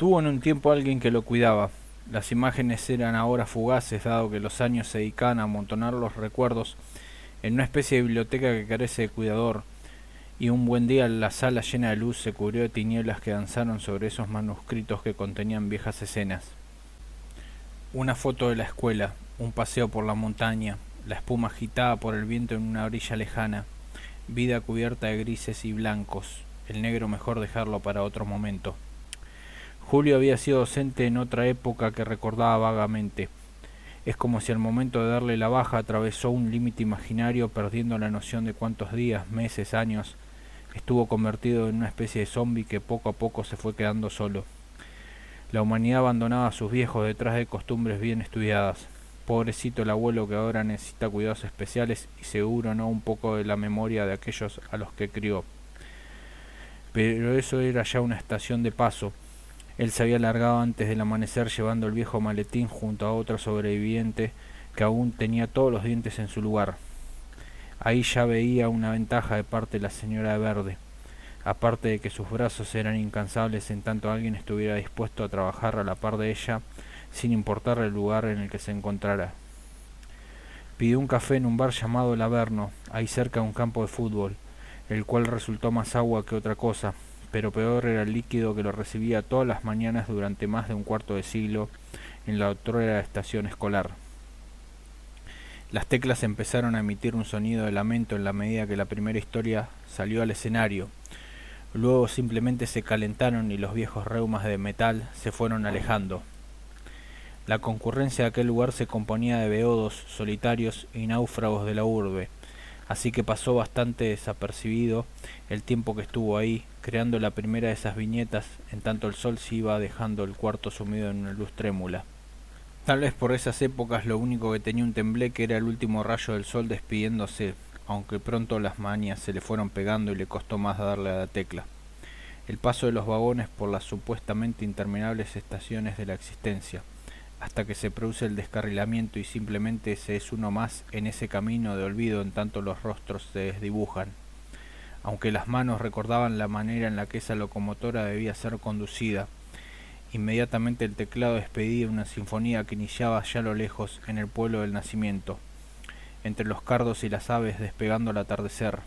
Tuvo en un tiempo alguien que lo cuidaba. Las imágenes eran ahora fugaces, dado que los años se dedicaban a amontonar los recuerdos en una especie de biblioteca que carece de cuidador, y un buen día la sala llena de luz se cubrió de tinieblas que danzaron sobre esos manuscritos que contenían viejas escenas. Una foto de la escuela, un paseo por la montaña, la espuma agitada por el viento en una orilla lejana, vida cubierta de grises y blancos, el negro mejor dejarlo para otro momento. Julio había sido docente en otra época que recordaba vagamente. Es como si al momento de darle la baja atravesó un límite imaginario perdiendo la noción de cuántos días, meses, años estuvo convertido en una especie de zombi que poco a poco se fue quedando solo. La humanidad abandonaba a sus viejos detrás de costumbres bien estudiadas. Pobrecito el abuelo que ahora necesita cuidados especiales y seguro no un poco de la memoria de aquellos a los que crió. Pero eso era ya una estación de paso. Él se había largado antes del amanecer llevando el viejo maletín junto a otro sobreviviente que aún tenía todos los dientes en su lugar. Ahí ya veía una ventaja de parte de la señora de Verde, aparte de que sus brazos eran incansables en tanto alguien estuviera dispuesto a trabajar a la par de ella sin importar el lugar en el que se encontrara. Pidió un café en un bar llamado El Averno, ahí cerca de un campo de fútbol, el cual resultó más agua que otra cosa, pero peor era el líquido que lo recibía todas las mañanas durante más de un cuarto de siglo en la otra estación escolar. Las teclas empezaron a emitir un sonido de lamento en la medida que la primera historia salió al escenario. Luego simplemente se calentaron y los viejos reumas de metal se fueron alejando. La concurrencia de aquel lugar se componía de beodos, solitarios y náufragos de la urbe, así que pasó bastante desapercibido el tiempo que estuvo ahí, creando la primera de esas viñetas, en tanto el sol se iba dejando el cuarto sumido en una luz trémula. Tal vez por esas épocas lo único que tenía un tembleque era el último rayo del sol despidiéndose, aunque pronto las mañas se le fueron pegando y le costó más darle a la tecla. El paso de los vagones por las supuestamente interminables estaciones de la existencia, hasta que se produce el descarrilamiento y simplemente se es uno más en ese camino de olvido en tanto los rostros se desdibujan. Aunque las manos recordaban la manera en la que esa locomotora debía ser conducida, inmediatamente el teclado despedía una sinfonía que iniciaba ya a lo lejos en el pueblo del nacimiento, entre los cardos y las aves despegando al atardecer,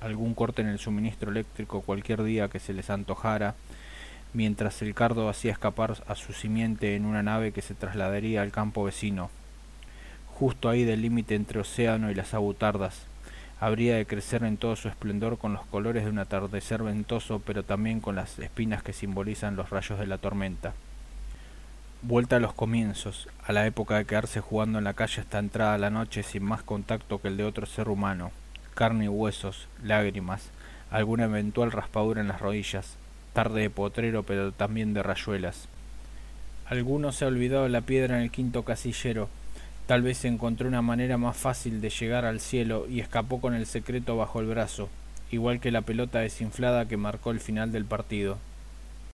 algún corte en el suministro eléctrico cualquier día que se les antojara, mientras el cardo hacía escapar a su simiente en una nave que se trasladaría al campo vecino, justo ahí del límite entre océano y las abutardas. Habría de crecer en todo su esplendor con los colores de un atardecer ventoso, pero también con las espinas que simbolizan los rayos de la tormenta. Vuelta a los comienzos, a la época de quedarse jugando en la calle hasta entrada la noche sin más contacto que el de otro ser humano, carne y huesos, lágrimas, alguna eventual raspadura en las rodillas, tarde de potrero pero también de rayuelas. Alguno se ha olvidado la piedra en el quinto casillero, tal vez encontró una manera más fácil de llegar al cielo y escapó con el secreto bajo el brazo, igual que la pelota desinflada que marcó el final del partido.